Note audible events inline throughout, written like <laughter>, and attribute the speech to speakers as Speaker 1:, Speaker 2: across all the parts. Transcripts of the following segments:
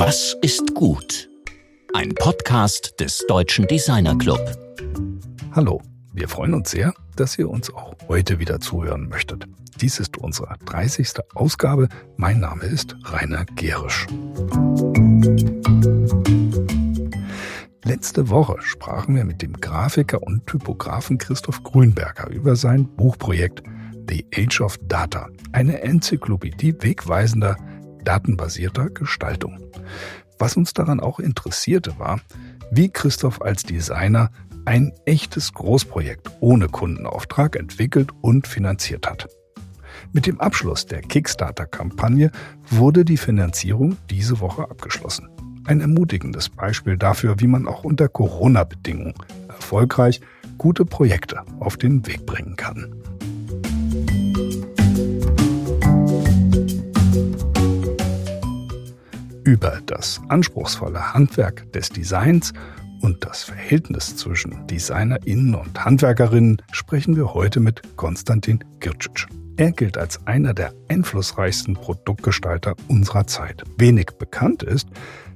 Speaker 1: Was ist gut? Ein Podcast des Deutschen Designer Club.
Speaker 2: Hallo, wir freuen uns sehr, dass ihr uns auch heute wieder zuhören möchtet. Dies ist unsere 30. Ausgabe. Mein Name ist Rainer Gerisch. Letzte Woche sprachen wir mit dem Grafiker und Typografen Christoph Grünberger über sein Buchprojekt The Age of Data, eine Enzyklopädie wegweisender datenbasierter Gestaltung. Was uns daran auch interessierte war, wie Christoph als Designer ein echtes Großprojekt ohne Kundenauftrag entwickelt und finanziert hat. Mit dem Abschluss der Kickstarter-Kampagne wurde die Finanzierung diese Woche abgeschlossen. Ein ermutigendes Beispiel dafür, wie man auch unter Corona-Bedingungen erfolgreich gute Projekte auf den Weg bringen kann. Über das anspruchsvolle Handwerk des Designs und das Verhältnis zwischen DesignerInnen und Handwerkerinnen sprechen wir heute mit Konstantin Gircic. Er gilt als einer der einflussreichsten Produktgestalter unserer Zeit. Wenig bekannt ist,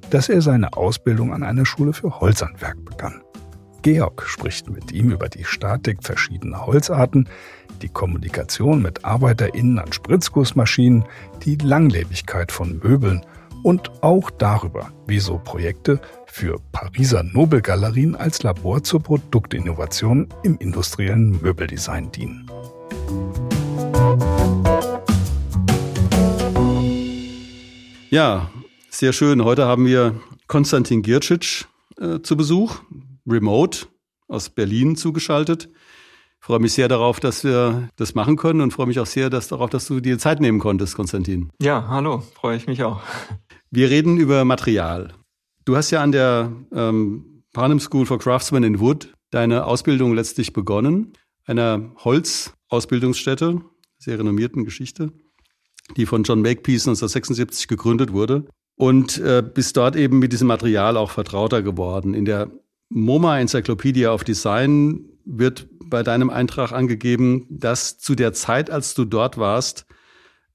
Speaker 2: dass er seine Ausbildung an einer Schule für Holzhandwerk begann. Georg spricht mit ihm über die Statik verschiedener Holzarten, die Kommunikation mit ArbeiterInnen an Spritzgussmaschinen, die Langlebigkeit von Möbeln und auch darüber, wieso Projekte für Pariser Nobelgalerien als Labor zur Produktinnovation im industriellen Möbeldesign dienen.
Speaker 3: Ja, sehr schön. Heute haben wir Konstantin Gircic äh, zu Besuch, remote aus Berlin zugeschaltet. Ich freue mich sehr darauf, dass wir das machen können und freue mich auch sehr dass, darauf, dass du dir Zeit nehmen konntest, Konstantin.
Speaker 4: Ja, hallo, freue ich mich auch.
Speaker 3: Wir reden über Material. Du hast ja an der ähm, Parnham School for Craftsmen in Wood deine Ausbildung letztlich begonnen, einer Holzausbildungsstätte, sehr renommierten Geschichte, die von John Makepeace 1976 gegründet wurde und äh, bist dort eben mit diesem Material auch vertrauter geworden. In der MoMA Encyclopedia of Design wird bei deinem Eintrag angegeben, dass zu der Zeit, als du dort warst,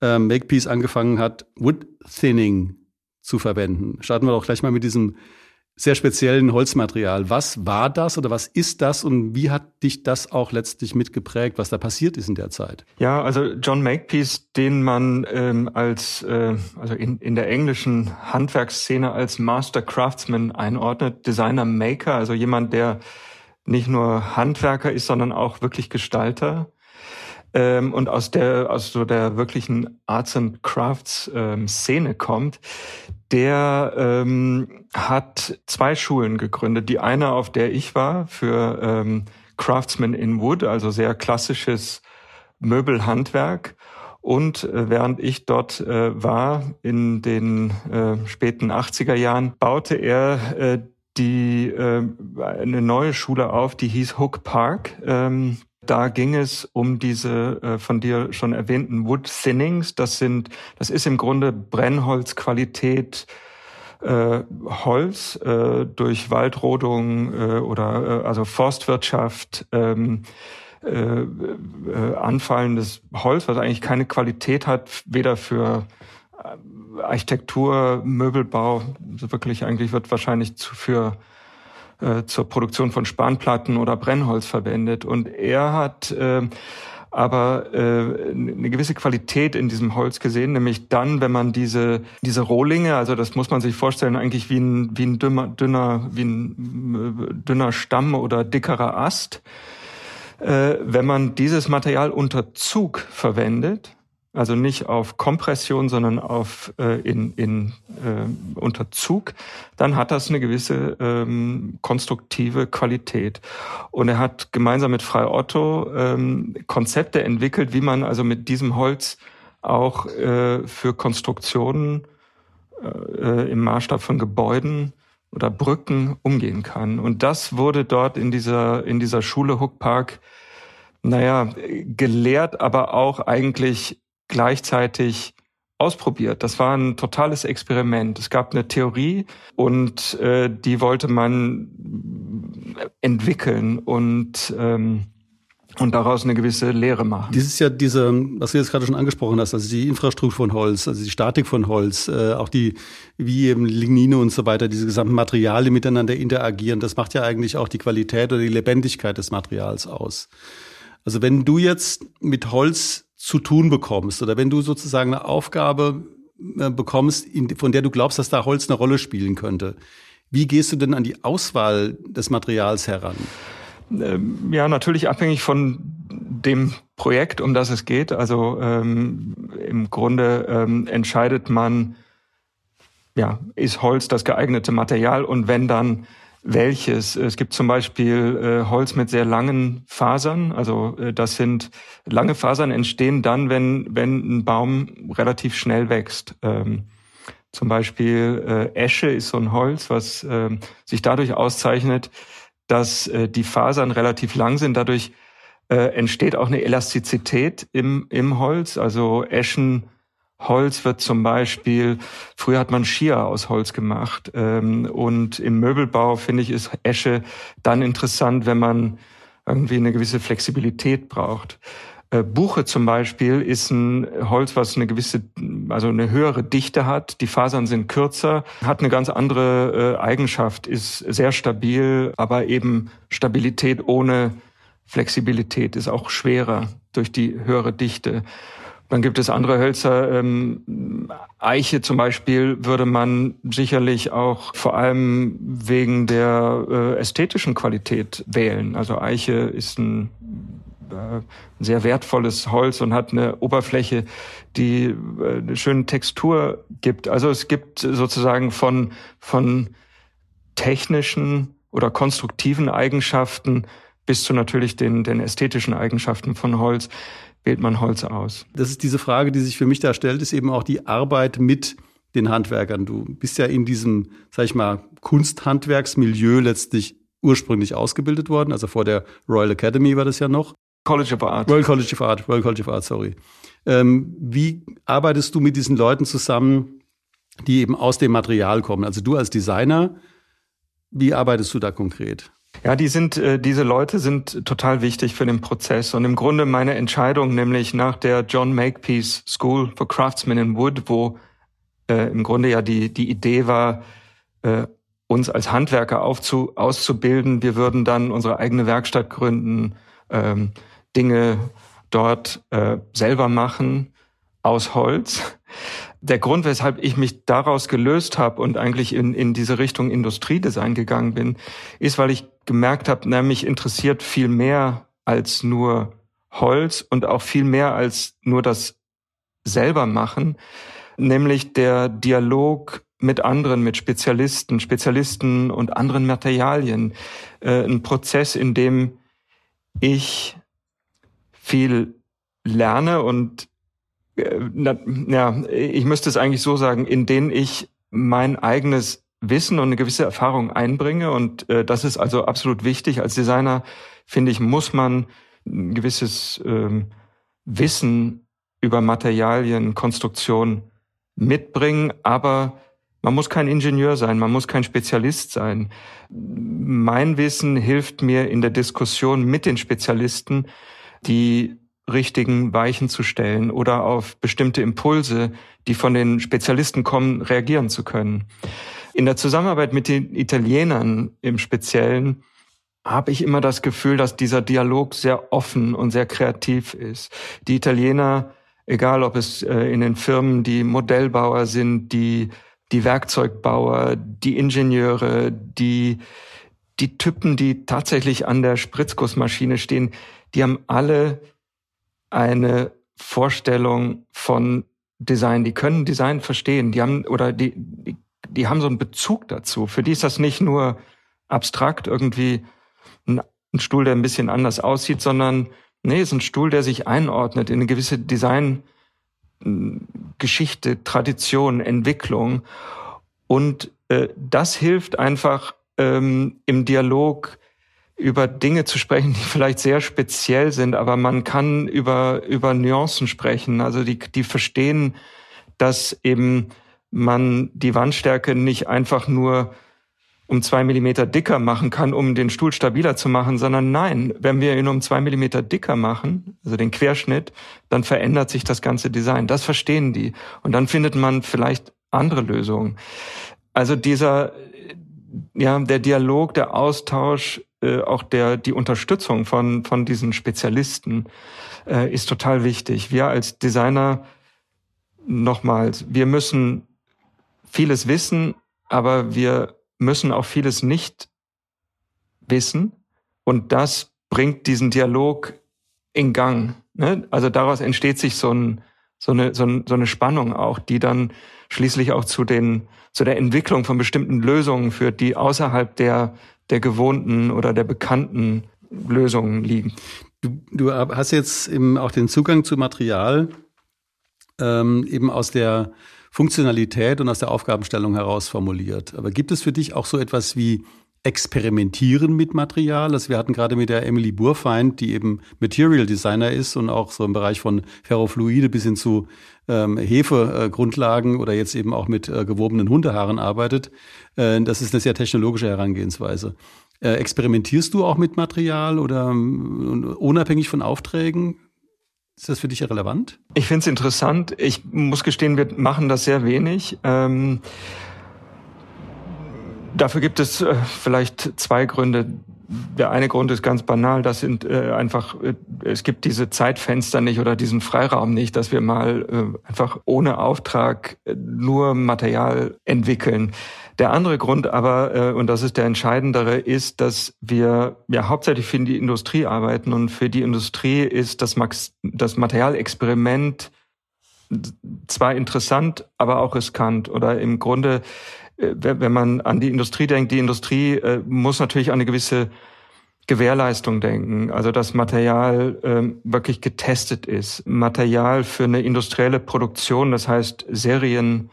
Speaker 3: äh, Makepeace angefangen hat, Wood Thinning zu verwenden. Starten wir doch gleich mal mit diesem sehr speziellen Holzmaterial. Was war das oder was ist das und wie hat dich das auch letztlich mitgeprägt, was da passiert ist in der Zeit?
Speaker 4: Ja, also John Makepeace, den man ähm, als äh, also in, in der englischen Handwerksszene als Master Craftsman einordnet, Designer Maker, also jemand, der nicht nur Handwerker ist, sondern auch wirklich Gestalter ähm, und aus der aus so der wirklichen Arts and Crafts ähm, Szene kommt, der ähm, hat zwei Schulen gegründet. Die eine, auf der ich war, für ähm, Craftsman in Wood, also sehr klassisches Möbelhandwerk. Und äh, während ich dort äh, war, in den äh, späten 80er Jahren, baute er äh, die äh, eine neue Schule auf, die hieß Hook Park. Ähm, da ging es um diese äh, von dir schon erwähnten Wood Thinnings. Das sind, das ist im Grunde Brennholzqualität, äh, Holz äh, durch Waldrodung äh, oder äh, also Forstwirtschaft. Ähm, äh, äh, anfallendes Holz, was eigentlich keine Qualität hat, weder für Architektur, Möbelbau, wirklich eigentlich wird wahrscheinlich zu, für äh, zur Produktion von Spanplatten oder Brennholz verwendet. Und er hat äh, aber äh, eine gewisse Qualität in diesem Holz gesehen, nämlich dann, wenn man diese diese Rohlinge, also das muss man sich vorstellen, eigentlich wie ein wie ein dünner dünner wie ein äh, dünner Stamm oder dickerer Ast, äh, wenn man dieses Material unter Zug verwendet, also nicht auf Kompression, sondern auf äh, in, in äh, unter Zug, dann hat das eine gewisse ähm, konstruktive Qualität. Und er hat gemeinsam mit Frei Otto ähm, Konzepte entwickelt, wie man also mit diesem Holz auch äh, für Konstruktionen äh, im Maßstab von Gebäuden oder Brücken umgehen kann. Und das wurde dort in dieser in dieser Schule Hook Park naja, gelehrt, aber auch eigentlich gleichzeitig ausprobiert. Das war ein totales Experiment. Es gab eine Theorie und äh, die wollte man entwickeln und ähm, und daraus eine gewisse Lehre machen.
Speaker 3: Dies ist ja diese, was du jetzt gerade schon angesprochen hast, also die Infrastruktur von Holz, also die Statik von Holz, äh, auch die, wie eben Lignine und so weiter, diese gesamten Materialien miteinander interagieren, das macht ja eigentlich auch die Qualität oder die Lebendigkeit des Materials aus. Also wenn du jetzt mit Holz zu tun bekommst oder wenn du sozusagen eine Aufgabe äh, bekommst, von der du glaubst, dass da Holz eine Rolle spielen könnte, wie gehst du denn an die Auswahl des Materials heran?
Speaker 4: Ähm, ja, natürlich abhängig von dem Projekt, um das es geht. Also ähm, im Grunde ähm, entscheidet man, ja, ist Holz das geeignete Material und wenn dann welches. Es gibt zum Beispiel äh, Holz mit sehr langen Fasern. Also äh, das sind lange Fasern entstehen dann, wenn wenn ein Baum relativ schnell wächst. Ähm, zum Beispiel äh, Esche ist so ein Holz, was äh, sich dadurch auszeichnet, dass äh, die Fasern relativ lang sind. Dadurch äh, entsteht auch eine Elastizität im, im Holz. Also Eschenholz wird zum Beispiel, früher hat man Skier aus Holz gemacht. Ähm, und im Möbelbau, finde ich, ist Esche dann interessant, wenn man irgendwie eine gewisse Flexibilität braucht. Äh, Buche zum Beispiel ist ein Holz, was eine gewisse, also eine höhere Dichte hat. Die Fasern sind kürzer, hat eine ganz andere äh, Eigenschaft, ist sehr stabil, aber eben Stabilität ohne Flexibilität ist auch schwerer durch die höhere Dichte. Dann gibt es andere Hölzer. Ähm, Eiche zum Beispiel würde man sicherlich auch vor allem wegen der äh, ästhetischen Qualität wählen. Also Eiche ist ein äh, sehr wertvolles Holz und hat eine Oberfläche, die äh, eine schöne Textur gibt. Also es gibt sozusagen von, von technischen oder konstruktiven Eigenschaften bis zu natürlich den, den ästhetischen Eigenschaften von Holz wählt man Holz aus.
Speaker 3: Das ist diese Frage, die sich für mich da stellt, ist eben auch die Arbeit mit den Handwerkern. Du bist ja in diesem, sag ich mal, Kunsthandwerksmilieu letztlich ursprünglich ausgebildet worden. Also vor der Royal Academy war das ja noch.
Speaker 4: College of Art.
Speaker 3: Royal College of Art, Royal College of Art, sorry. Ähm, wie arbeitest du mit diesen Leuten zusammen, die eben aus dem Material kommen? Also du als Designer, wie arbeitest du da konkret?
Speaker 4: Ja, die sind, äh, diese Leute sind total wichtig für den Prozess. Und im Grunde meine Entscheidung, nämlich nach der John Makepeace School for Craftsmen in Wood, wo äh, im Grunde ja die, die Idee war, äh, uns als Handwerker aufzu, auszubilden. Wir würden dann unsere eigene Werkstatt gründen, ähm, Dinge dort äh, selber machen aus Holz. Der Grund, weshalb ich mich daraus gelöst habe und eigentlich in, in diese Richtung Industriedesign gegangen bin, ist, weil ich gemerkt habe, na, mich interessiert viel mehr als nur Holz und auch viel mehr als nur das selber machen, nämlich der Dialog mit anderen, mit Spezialisten, Spezialisten und anderen Materialien. Äh, ein Prozess, in dem ich viel lerne und na, ja, ich müsste es eigentlich so sagen, in denen ich mein eigenes Wissen und eine gewisse Erfahrung einbringe. Und äh, das ist also absolut wichtig. Als Designer, finde ich, muss man ein gewisses ähm, Wissen über Materialien, Konstruktion mitbringen, aber man muss kein Ingenieur sein, man muss kein Spezialist sein. Mein Wissen hilft mir in der Diskussion mit den Spezialisten, die richtigen Weichen zu stellen oder auf bestimmte Impulse, die von den Spezialisten kommen, reagieren zu können. In der Zusammenarbeit mit den Italienern im Speziellen habe ich immer das Gefühl, dass dieser Dialog sehr offen und sehr kreativ ist. Die Italiener, egal ob es äh, in den Firmen die Modellbauer sind, die die Werkzeugbauer, die Ingenieure, die, die Typen, die tatsächlich an der Spritzgussmaschine stehen, die haben alle eine Vorstellung von Design. Die können Design verstehen. Die haben, oder die, die, die haben so einen Bezug dazu. Für die ist das nicht nur abstrakt irgendwie ein, Stuhl, der ein bisschen anders aussieht, sondern nee, ist ein Stuhl, der sich einordnet in eine gewisse Design, Geschichte, Tradition, Entwicklung. Und äh, das hilft einfach ähm, im Dialog über Dinge zu sprechen, die vielleicht sehr speziell sind, aber man kann über, über Nuancen sprechen. Also die, die verstehen, dass eben man die Wandstärke nicht einfach nur um zwei Millimeter dicker machen kann, um den Stuhl stabiler zu machen, sondern nein, wenn wir ihn um zwei Millimeter dicker machen, also den Querschnitt, dann verändert sich das ganze Design. Das verstehen die. Und dann findet man vielleicht andere Lösungen. Also dieser, ja, der Dialog, der Austausch, äh, auch der, die Unterstützung von, von diesen Spezialisten äh, ist total wichtig. Wir als Designer, nochmals, wir müssen vieles wissen, aber wir müssen auch vieles nicht wissen. Und das bringt diesen Dialog in Gang. Ne? Also daraus entsteht sich so, ein, so, eine, so, ein, so eine Spannung auch, die dann schließlich auch zu, den, zu der Entwicklung von bestimmten Lösungen führt, die außerhalb der, der gewohnten oder der bekannten Lösungen liegen.
Speaker 3: Du, du hast jetzt eben auch den Zugang zu Material ähm, eben aus der Funktionalität und aus der Aufgabenstellung heraus formuliert. Aber gibt es für dich auch so etwas wie Experimentieren mit Material? Also wir hatten gerade mit der Emily Burfeind, die eben Material Designer ist und auch so im Bereich von Ferrofluide bis hin zu ähm, Hefegrundlagen oder jetzt eben auch mit äh, gewobenen Hundehaaren arbeitet. Äh, das ist eine sehr technologische Herangehensweise. Äh, experimentierst du auch mit Material oder ähm, unabhängig von Aufträgen? Ist das für dich relevant?
Speaker 4: Ich finde es interessant. Ich muss gestehen, wir machen das sehr wenig. Ähm, dafür gibt es äh, vielleicht zwei Gründe. Der eine Grund ist ganz banal, das sind äh, einfach, äh, es gibt diese Zeitfenster nicht oder diesen Freiraum nicht, dass wir mal äh, einfach ohne Auftrag äh, nur Material entwickeln. Der andere Grund aber, äh, und das ist der entscheidendere, ist, dass wir ja hauptsächlich für die Industrie arbeiten und für die Industrie ist das, Max das Materialexperiment zwar interessant, aber auch riskant oder im Grunde, wenn man an die Industrie denkt, die Industrie äh, muss natürlich an eine gewisse Gewährleistung denken, also dass Material ähm, wirklich getestet ist. Material für eine industrielle Produktion, das heißt Serien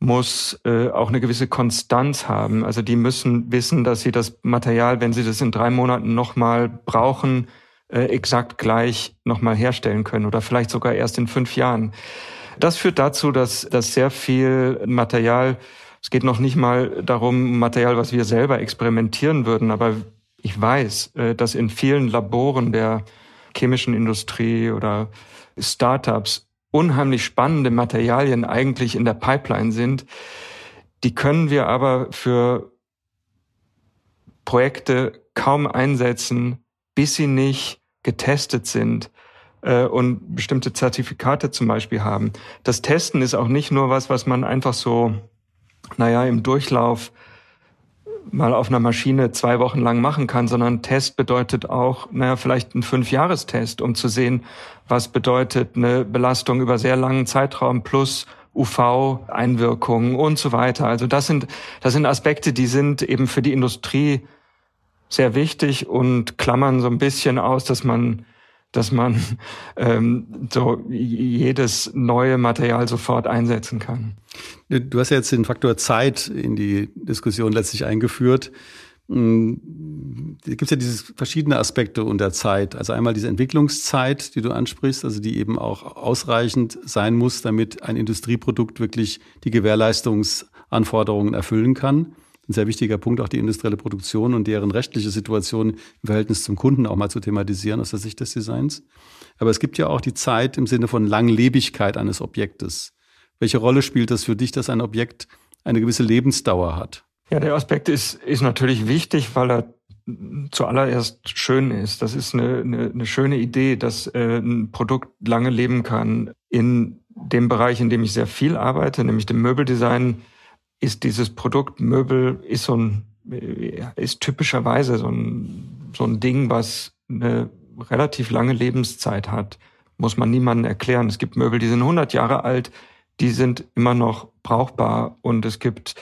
Speaker 4: muss äh, auch eine gewisse Konstanz haben. Also die müssen wissen, dass sie das Material, wenn sie das in drei Monaten nochmal brauchen, äh, exakt gleich nochmal herstellen können oder vielleicht sogar erst in fünf Jahren. Das führt dazu, dass, dass sehr viel Material, es geht noch nicht mal darum, Material, was wir selber experimentieren würden, aber ich weiß, äh, dass in vielen Laboren der chemischen Industrie oder Startups unheimlich spannende Materialien eigentlich in der Pipeline sind. Die können wir aber für Projekte kaum einsetzen, bis sie nicht getestet sind äh, und bestimmte Zertifikate zum Beispiel haben. Das Testen ist auch nicht nur was, was man einfach so, naja, im Durchlauf mal auf einer Maschine zwei Wochen lang machen kann, sondern Test bedeutet auch, naja, vielleicht ein Fünfjahrestest, um zu sehen, was bedeutet eine Belastung über sehr langen Zeitraum plus UV-Einwirkungen und so weiter. Also das sind, das sind Aspekte, die sind eben für die Industrie sehr wichtig und klammern so ein bisschen aus, dass man dass man ähm, so jedes neue Material sofort einsetzen kann.
Speaker 3: Du hast ja jetzt den Faktor Zeit in die Diskussion letztlich eingeführt. Hm, da gibt es ja diese verschiedene Aspekte unter Zeit. Also einmal diese Entwicklungszeit, die du ansprichst, also die eben auch ausreichend sein muss, damit ein Industrieprodukt wirklich die Gewährleistungsanforderungen erfüllen kann ein sehr wichtiger Punkt, auch die industrielle Produktion und deren rechtliche Situation im Verhältnis zum Kunden auch mal zu thematisieren aus der Sicht des Designs. Aber es gibt ja auch die Zeit im Sinne von Langlebigkeit eines Objektes. Welche Rolle spielt das für dich, dass ein Objekt eine gewisse Lebensdauer hat?
Speaker 4: Ja, der Aspekt ist, ist natürlich wichtig, weil er zuallererst schön ist. Das ist eine, eine, eine schöne Idee, dass äh, ein Produkt lange leben kann. In dem Bereich, in dem ich sehr viel arbeite, nämlich dem Möbeldesign, ist dieses Produkt Möbel ist so ein ist typischerweise so ein so ein Ding, was eine relativ lange Lebenszeit hat, muss man niemandem erklären. Es gibt Möbel, die sind 100 Jahre alt, die sind immer noch brauchbar und es gibt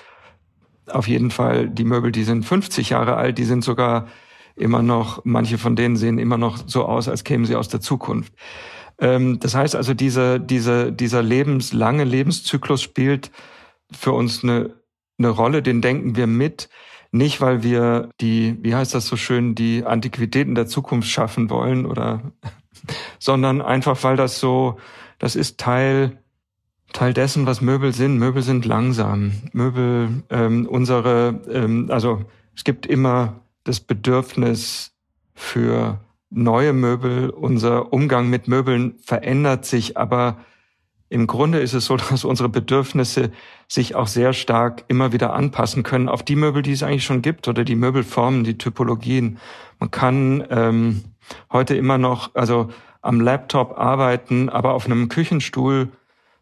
Speaker 4: auf jeden Fall die Möbel, die sind 50 Jahre alt, die sind sogar immer noch, manche von denen sehen immer noch so aus, als kämen sie aus der Zukunft. Ähm, das heißt also, diese, diese, dieser lebenslange Lebenszyklus spielt für uns eine, eine Rolle, den denken wir mit. Nicht, weil wir die, wie heißt das so schön, die Antiquitäten der Zukunft schaffen wollen oder, <laughs> sondern einfach, weil das so, das ist Teil Teil dessen, was Möbel sind. Möbel sind langsam. Möbel, ähm, unsere, ähm, also es gibt immer das Bedürfnis für neue Möbel. Unser Umgang mit Möbeln verändert sich, aber im Grunde ist es so, <laughs> dass unsere Bedürfnisse sich auch sehr stark immer wieder anpassen können auf die Möbel, die es eigentlich schon gibt oder die Möbelformen, die Typologien. Man kann ähm, heute immer noch, also am Laptop arbeiten, aber auf einem Küchenstuhl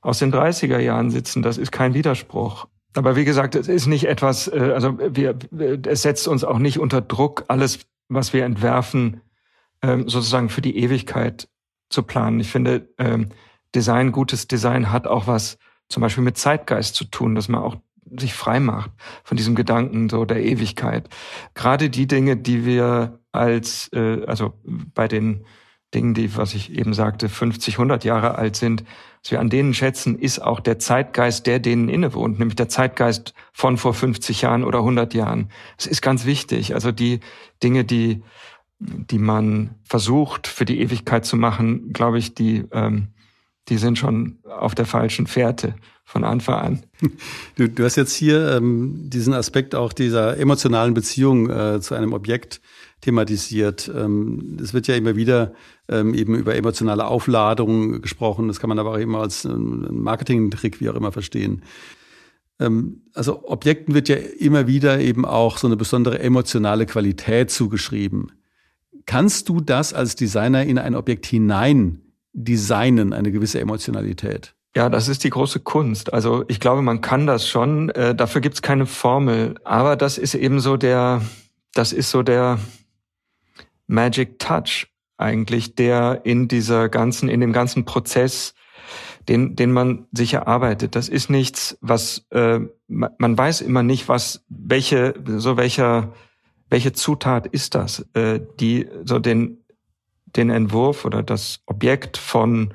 Speaker 4: aus den 30er Jahren sitzen. Das ist kein Widerspruch. Aber wie gesagt, es ist nicht etwas, äh, also wir, es setzt uns auch nicht unter Druck, alles, was wir entwerfen, ähm, sozusagen für die Ewigkeit zu planen. Ich finde, ähm, Design, gutes Design hat auch was zum Beispiel mit Zeitgeist zu tun, dass man auch sich frei macht von diesem Gedanken so der Ewigkeit. Gerade die Dinge, die wir als, äh, also bei den Dingen, die, was ich eben sagte, 50, 100 Jahre alt sind, was wir an denen schätzen, ist auch der Zeitgeist, der denen innewohnt, nämlich der Zeitgeist von vor 50 Jahren oder 100 Jahren. Es ist ganz wichtig. Also die Dinge, die, die man versucht für die Ewigkeit zu machen, glaube ich, die, ähm, die sind schon auf der falschen Fährte von Anfang an. <laughs>
Speaker 3: Du, du hast jetzt hier ähm, diesen Aspekt auch dieser emotionalen Beziehung äh, zu einem Objekt thematisiert. Ähm, es wird ja immer wieder ähm, eben über emotionale Aufladung gesprochen. Das kann man aber auch eben als ähm, Marketing-Trick, wie auch immer, verstehen. Ähm, also Objekten wird ja immer wieder eben auch so eine besondere emotionale Qualität zugeschrieben. Kannst du das als Designer in ein Objekt hinein designen, eine gewisse Emotionalität?
Speaker 4: Ja, das ist die große Kunst. Also ich glaube, man kann das schon. Äh, dafür gibt's keine Formel. Aber das ist eben so der, das ist so der Magic Touch eigentlich, der in dieser ganzen, in dem ganzen Prozess, den, den man sich erarbeitet. Das ist nichts, was äh, man weiß immer nicht, was welche so welcher welche Zutat ist das, äh, die so den den Entwurf oder das Objekt von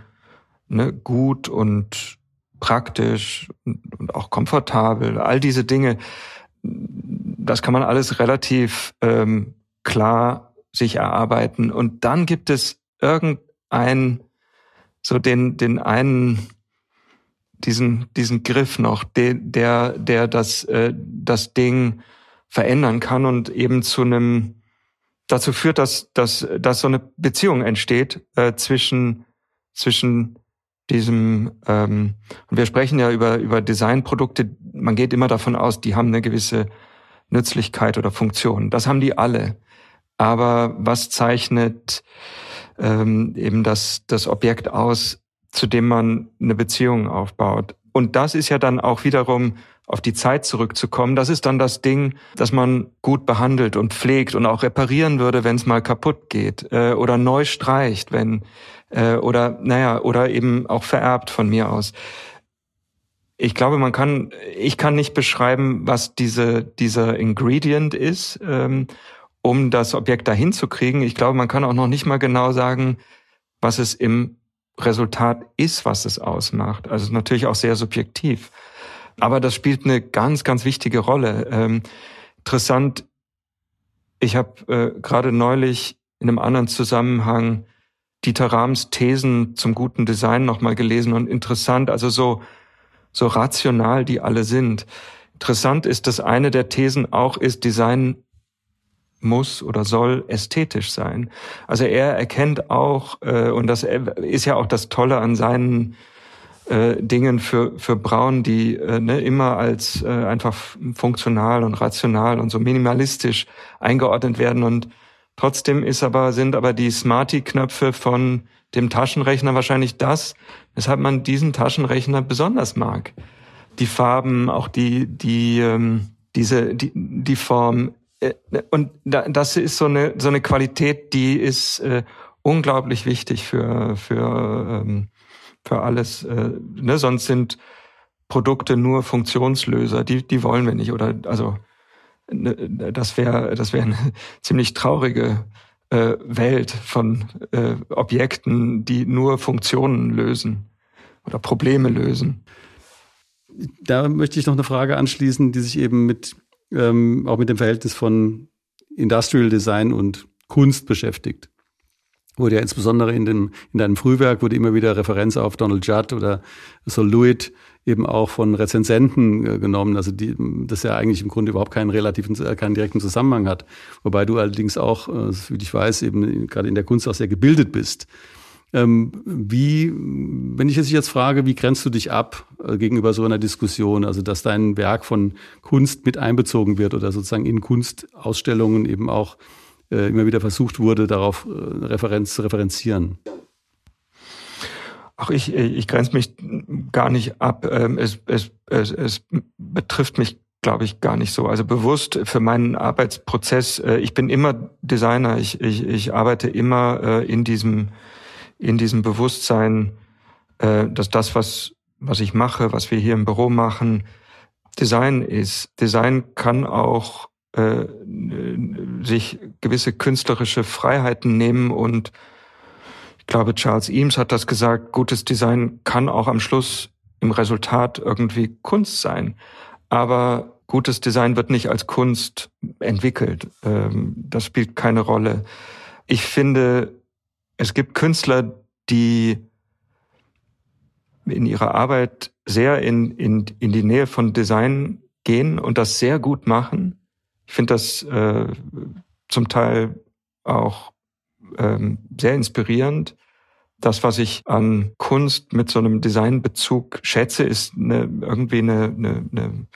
Speaker 4: ne, gut und praktisch und, auch komfortabel, all diese Dinge, das kann man alles relativ ähm, klar sich erarbeiten. Und dann gibt es irgendein, so den, den einen, diesen, diesen Griff noch, der, der, der das, äh, das Ding verändern kann und eben zu einem, dazu führt, dass, dass, dass so eine Beziehung entsteht äh, zwischen, zwischen diesem, ähm, und wir sprechen ja über, über Designprodukte, man geht immer davon aus, die haben eine gewisse Nützlichkeit oder Funktion. Das haben die alle aber was zeichnet ähm, eben das, das Objekt aus, zu dem man eine Beziehung aufbaut. Und das ist ja dann auch wiederum auf die Zeit zurückzukommen. Das ist dann das Ding, das man gut behandelt und pflegt und auch reparieren würde, wenn es mal kaputt geht äh, oder neu streicht, wenn äh, oder naja oder eben auch vererbt von mir aus. Ich glaube, man kann, ich kann nicht beschreiben, was diese dieser Ingredient ist. Ähm, um das Objekt dahin zu kriegen. Ich glaube, man kann auch noch nicht mal genau sagen, was es im Resultat ist, was es ausmacht. Also natürlich auch sehr subjektiv. Aber das spielt eine ganz, ganz wichtige Rolle. Ähm, interessant, ich habe äh, gerade neulich in einem anderen Zusammenhang Dieter Rahms Thesen zum guten Design nochmal gelesen und interessant, also so, so rational die alle sind. Interessant ist, dass eine der Thesen auch ist, Design muss oder soll ästhetisch sein. Also er erkennt auch, äh, und das ist ja auch das Tolle an seinen äh, Dingen für, für Braun, die äh, ne, immer als äh, einfach funktional und rational und so minimalistisch eingeordnet werden. Und trotzdem ist aber, sind aber die Smarty-Knöpfe von dem Taschenrechner wahrscheinlich das, weshalb man diesen Taschenrechner besonders mag. Die Farben, auch die, die, ähm, diese, die, die Form, äh, und das ist so eine so eine Qualität, die ist äh, unglaublich wichtig für für ähm, für alles. Äh, ne? Sonst sind Produkte nur Funktionslöser. Die die wollen wir nicht oder also ne, das wäre das wäre eine <laughs> ziemlich traurige äh, Welt von äh, Objekten, die nur Funktionen lösen oder Probleme lösen.
Speaker 3: Da möchte ich noch eine Frage anschließen, die sich eben mit ähm, auch mit dem Verhältnis von Industrial Design und Kunst beschäftigt. Wurde ja insbesondere in, dem, in deinem Frühwerk wurde immer wieder Referenz auf Donald Judd oder Sol Lewitt eben auch von Rezensenten äh, genommen, also die, das ja eigentlich im Grunde überhaupt keinen relativen, äh, keinen direkten Zusammenhang hat. Wobei du allerdings auch, äh, wie ich weiß, eben gerade in der Kunst auch sehr gebildet bist. Ähm, wie, wenn ich jetzt frage, wie grenzt du dich ab gegenüber so einer Diskussion, also dass dein Werk von Kunst mit einbezogen wird oder sozusagen in Kunstausstellungen eben auch immer wieder versucht wurde, darauf Referenz zu referenzieren?
Speaker 4: Ach, ich, ich grenze mich gar nicht ab. Ähm, es, es, es, es betrifft mich, glaube ich, gar nicht so. Also bewusst für meinen Arbeitsprozess, äh, ich bin immer Designer, ich, ich, ich arbeite immer äh, in diesem, in diesem Bewusstsein, äh, dass das, was, was ich mache, was wir hier im Büro machen, Design ist. Design kann auch äh, sich gewisse künstlerische Freiheiten nehmen und ich glaube, Charles Eames hat das gesagt, gutes Design kann auch am Schluss im Resultat irgendwie Kunst sein. Aber gutes Design wird nicht als Kunst entwickelt. Ähm, das spielt keine Rolle. Ich finde, es gibt Künstler, die in ihrer Arbeit sehr in, in, in die Nähe von Design gehen und das sehr gut machen. Finde das äh, zum Teil auch ähm, sehr inspirierend. Das, was ich an Kunst mit so einem Designbezug schätze, ist eine, irgendwie eine, eine, eine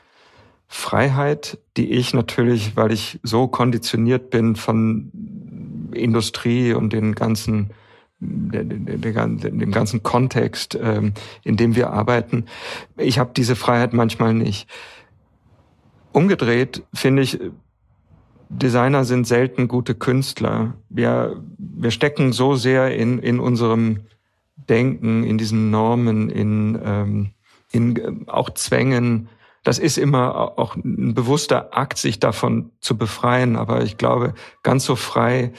Speaker 4: Freiheit, die ich natürlich, weil ich so konditioniert bin von Industrie und den ganzen dem ganzen Kontext, ähm, in dem wir arbeiten. Ich habe diese Freiheit manchmal nicht. Umgedreht finde ich, Designer sind selten gute Künstler. Wir, wir stecken so sehr in, in unserem Denken, in diesen Normen, in, ähm, in auch Zwängen. Das ist immer auch ein bewusster Akt, sich davon zu befreien. Aber ich glaube, ganz so frei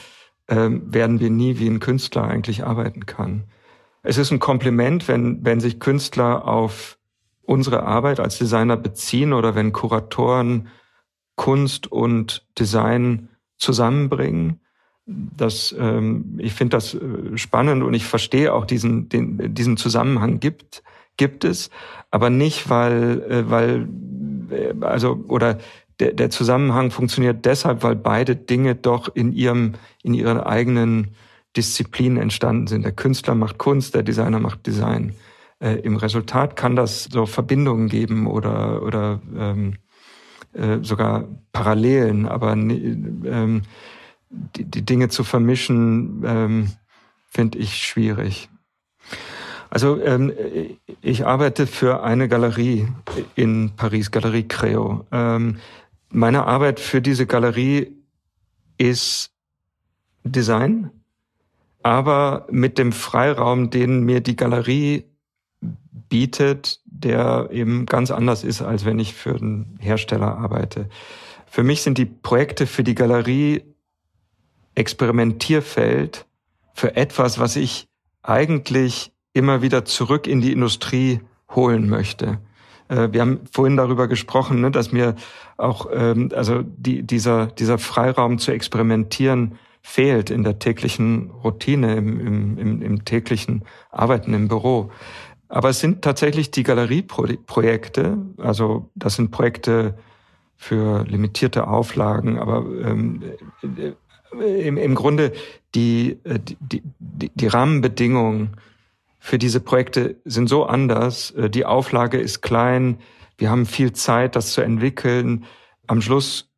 Speaker 4: ähm, werden wir nie, wie ein Künstler eigentlich arbeiten kann. Es ist ein Kompliment, wenn, wenn sich Künstler auf unsere Arbeit als Designer beziehen oder wenn Kuratoren Kunst und Design zusammenbringen. Das, ähm, ich finde das äh, spannend und ich verstehe auch diesen, den, diesen Zusammenhang gibt, gibt es, aber nicht, weil, äh, weil, äh, also, oder der, der Zusammenhang funktioniert deshalb, weil beide Dinge doch in ihrem, in ihren eigenen Disziplinen entstanden sind. Der Künstler macht Kunst, der Designer macht Design. Äh, Im Resultat kann das so Verbindungen geben oder, oder ähm, äh, sogar Parallelen, aber ähm, die, die, Dinge zu vermischen, ähm, finde ich schwierig. Also ähm, ich arbeite für eine Galerie in Paris, Galerie Creo. Ähm, meine Arbeit für diese Galerie ist Design, aber mit dem Freiraum, den mir die Galerie bietet, der eben ganz anders ist, als wenn ich für einen Hersteller arbeite. Für mich sind die Projekte für die Galerie Experimentierfeld für etwas, was ich eigentlich immer wieder zurück in die Industrie holen möchte. Äh, wir haben vorhin darüber gesprochen, ne, dass mir auch ähm, also die, dieser, dieser Freiraum zu experimentieren fehlt in der täglichen Routine, im, im, im täglichen Arbeiten im Büro. Aber es sind tatsächlich die Galerieprojekte, also das sind Projekte für limitierte Auflagen, aber ähm, äh, im, im Grunde die, äh, die, die, die Rahmenbedingungen für diese Projekte sind so anders. Äh, die Auflage ist klein, wir haben viel Zeit, das zu entwickeln. Am Schluss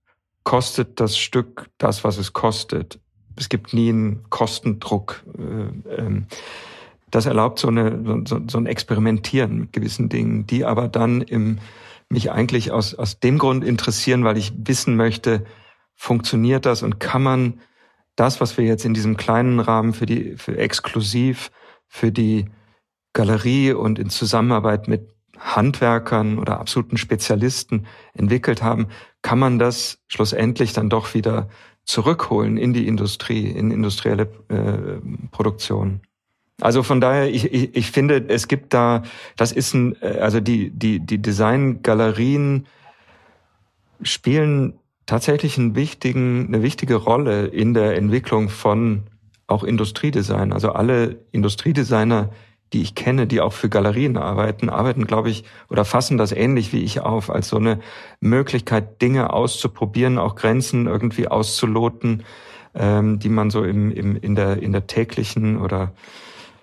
Speaker 4: kostet das Stück das, was es kostet. Es gibt nie einen Kostendruck. Ähm, das erlaubt so, eine, so, so ein Experimentieren mit gewissen Dingen, die aber dann im, mich eigentlich aus, aus dem Grund interessieren, weil ich wissen möchte, funktioniert das und kann man das, was wir jetzt in diesem kleinen Rahmen für die, für exklusiv, für die Galerie und in Zusammenarbeit mit Handwerkern oder absoluten Spezialisten entwickelt haben, kann man das schlussendlich dann doch wieder zurückholen in die Industrie, in industrielle äh, Produktion. Also von daher, ich, ich, ich finde, es gibt da, das ist ein, äh, also die, die, die Designgalerien spielen tatsächlich einen wichtigen, eine wichtige Rolle in der Entwicklung von auch Industriedesign. Also alle Industriedesigner, die ich kenne, die auch für Galerien arbeiten, arbeiten, glaube ich, oder fassen das ähnlich wie ich auf, als so eine Möglichkeit, Dinge auszuprobieren, auch Grenzen irgendwie auszuloten, ähm, die man so im, im, in, der, in der täglichen oder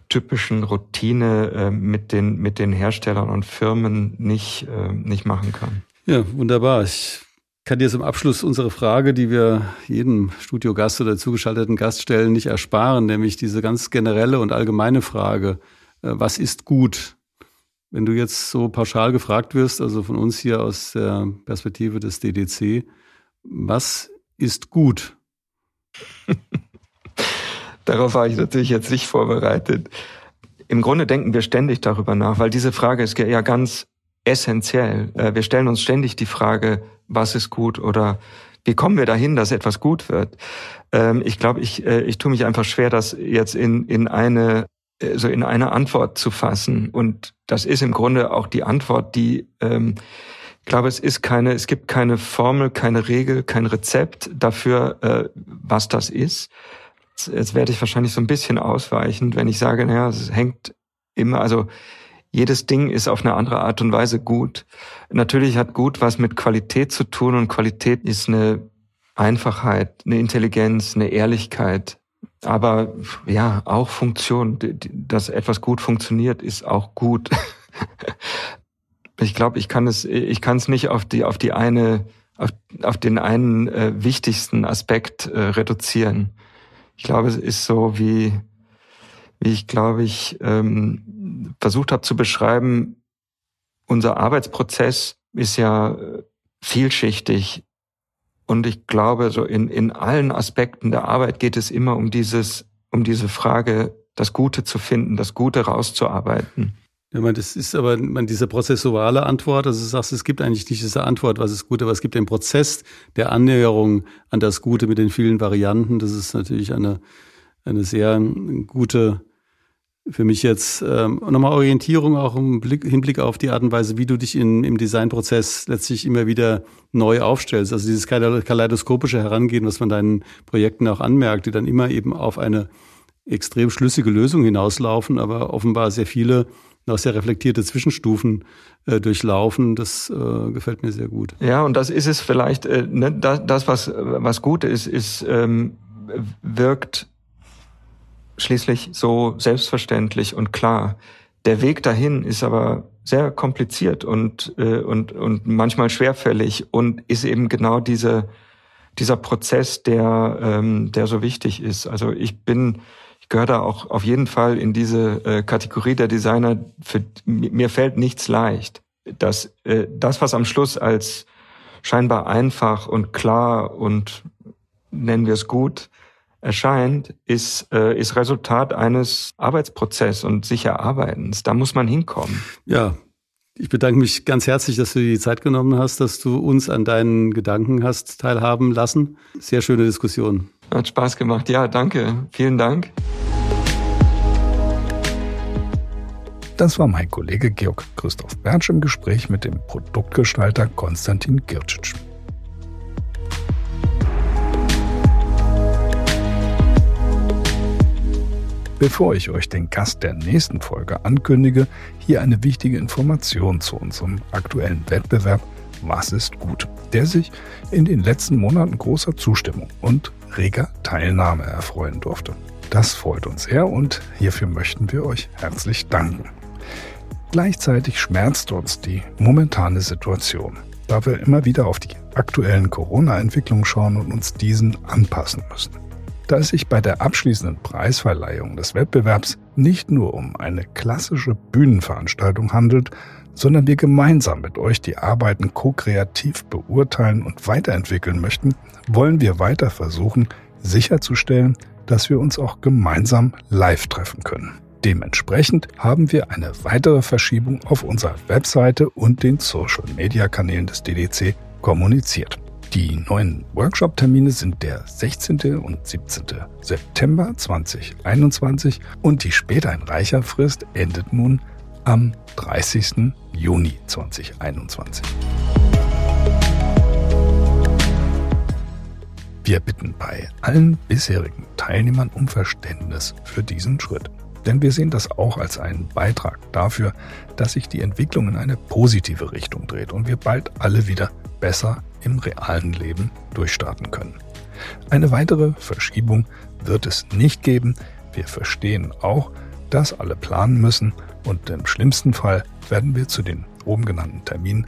Speaker 4: typischen Routine äh, mit, den, mit den Herstellern und Firmen nicht, äh, nicht machen kann.
Speaker 3: Ja, wunderbar. Ich kann dir zum Abschluss unsere Frage, die wir jedem Studiogast oder zugeschalteten Gast stellen, nicht ersparen, nämlich diese ganz generelle und allgemeine Frage, äh, was ist gut? Wenn du jetzt so pauschal gefragt wirst, also von uns hier aus der Perspektive des DDC, was ist gut? <laughs>
Speaker 4: Darauf war ich natürlich jetzt nicht vorbereitet. Im Grunde denken wir ständig darüber nach, weil diese Frage ist ja ganz essentiell. Äh, wir stellen uns ständig die Frage, was ist gut oder wie kommen wir dahin, dass etwas gut wird? Ähm, ich glaube, ich, äh, ich tue mich einfach schwer, das jetzt in, in eine äh, so in eine Antwort zu fassen. Und das ist im Grunde auch die Antwort, die ähm, ich glaube, es ist keine, es gibt keine Formel, keine Regel, kein Rezept dafür, was das ist. Jetzt, werde ich wahrscheinlich so ein bisschen ausweichend, wenn ich sage, naja, es hängt immer, also jedes Ding ist auf eine andere Art und Weise gut. Natürlich hat gut was mit Qualität zu tun und Qualität ist eine Einfachheit, eine Intelligenz, eine Ehrlichkeit. Aber ja, auch Funktion, dass etwas gut funktioniert, ist auch gut. <laughs> ich glaube, ich kann es, ich kann es nicht auf die, auf die eine, auf, auf den einen äh, wichtigsten Aspekt äh, reduzieren. Ich glaube, es ist so wie, wie ich glaube ich ähm, versucht habe zu beschreiben, unser Arbeitsprozess ist ja äh, vielschichtig und ich glaube, so in, in allen Aspekten der Arbeit geht es immer um dieses, um diese Frage, das Gute zu finden, das Gute rauszuarbeiten.
Speaker 3: Ja, man, das ist aber man, diese prozessuale Antwort, also du sagst, es gibt eigentlich nicht diese Antwort, was ist gut, aber es gibt den Prozess der Annäherung an das Gute mit den vielen Varianten. Das ist natürlich eine, eine sehr gute für mich jetzt ähm, nochmal Orientierung auch im Blick, Hinblick auf die Art und Weise, wie du dich in, im Designprozess letztlich immer wieder neu aufstellst. Also dieses kaleidoskopische Herangehen, was man deinen Projekten auch anmerkt, die dann immer eben auf eine extrem schlüssige Lösung hinauslaufen, aber offenbar sehr viele noch sehr reflektierte Zwischenstufen äh, durchlaufen. Das äh, gefällt mir sehr gut.
Speaker 4: Ja, und das ist es vielleicht, äh, ne, das, das, was, was gut ist, ist, ähm, wirkt schließlich so selbstverständlich und klar. Der Weg dahin ist aber sehr kompliziert und, äh, und, und manchmal schwerfällig und ist eben genau diese, dieser Prozess, der, ähm, der so wichtig ist. Also ich bin, ich gehöre da auch auf jeden Fall in diese äh, Kategorie der Designer. Für, mir fällt nichts leicht. Das, äh, das, was am Schluss als scheinbar einfach und klar und nennen wir es gut erscheint, ist, äh, ist Resultat eines Arbeitsprozesses und sich Erarbeitens. Da muss man hinkommen.
Speaker 3: Ja, ich bedanke mich ganz herzlich, dass du die Zeit genommen hast, dass du uns an deinen Gedanken hast teilhaben lassen. Sehr schöne Diskussion.
Speaker 4: Hat Spaß gemacht. Ja, danke. Vielen Dank.
Speaker 2: Das war mein Kollege Georg Christoph Bertsch im Gespräch mit dem Produktgestalter Konstantin Gircic. Bevor ich euch den Gast der nächsten Folge ankündige, hier eine wichtige Information zu unserem aktuellen Wettbewerb Was ist gut, der sich in den letzten Monaten großer Zustimmung und reger Teilnahme erfreuen durfte. Das freut uns sehr und hierfür möchten wir euch herzlich danken. Gleichzeitig schmerzt uns die momentane Situation, da wir immer wieder auf die aktuellen Corona-Entwicklungen schauen und uns diesen anpassen müssen da es sich bei der abschließenden Preisverleihung des Wettbewerbs nicht nur um eine klassische Bühnenveranstaltung handelt, sondern wir gemeinsam mit euch die Arbeiten ko-kreativ beurteilen und weiterentwickeln möchten, wollen wir weiter versuchen, sicherzustellen, dass wir uns auch gemeinsam live treffen können. Dementsprechend haben wir eine weitere Verschiebung auf unserer Webseite und den Social-Media-Kanälen des DDC kommuniziert. Die neuen Workshop-Termine sind der 16. und 17. September 2021 und die Späteinreicherfrist endet nun am 30. Juni 2021. Wir bitten bei allen bisherigen Teilnehmern um Verständnis für diesen Schritt. Denn wir sehen das auch als einen Beitrag dafür, dass sich die Entwicklung in eine positive Richtung dreht und wir bald alle wieder besser im realen Leben durchstarten können. Eine weitere Verschiebung wird es nicht geben. Wir verstehen auch, dass alle planen müssen und im schlimmsten Fall werden wir zu den oben genannten Terminen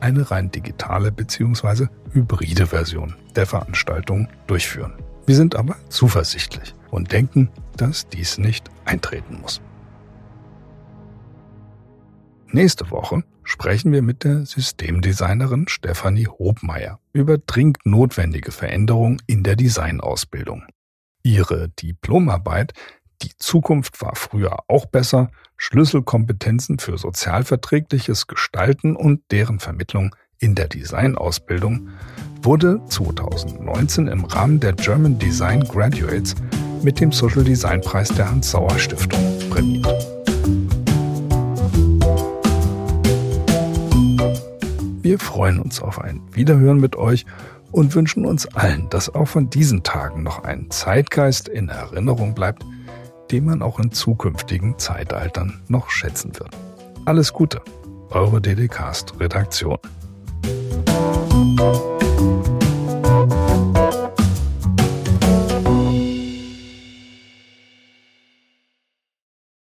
Speaker 2: eine rein digitale bzw. hybride Version der Veranstaltung durchführen. Wir sind aber zuversichtlich und denken, dass dies nicht eintreten muss. Nächste Woche sprechen wir mit der Systemdesignerin Stefanie Hobmeier über dringend notwendige Veränderungen in der Designausbildung. Ihre Diplomarbeit Die Zukunft war früher auch besser, Schlüsselkompetenzen für sozialverträgliches Gestalten und deren Vermittlung in der Designausbildung wurde 2019 im Rahmen der German Design Graduates mit dem Social Design Preis der Hans Sauer Stiftung prämiert. Wir freuen uns auf ein Wiederhören mit euch und wünschen uns allen, dass auch von diesen Tagen noch ein Zeitgeist in Erinnerung bleibt, den man auch in zukünftigen Zeitaltern noch schätzen wird. Alles Gute, eure DDcast Redaktion.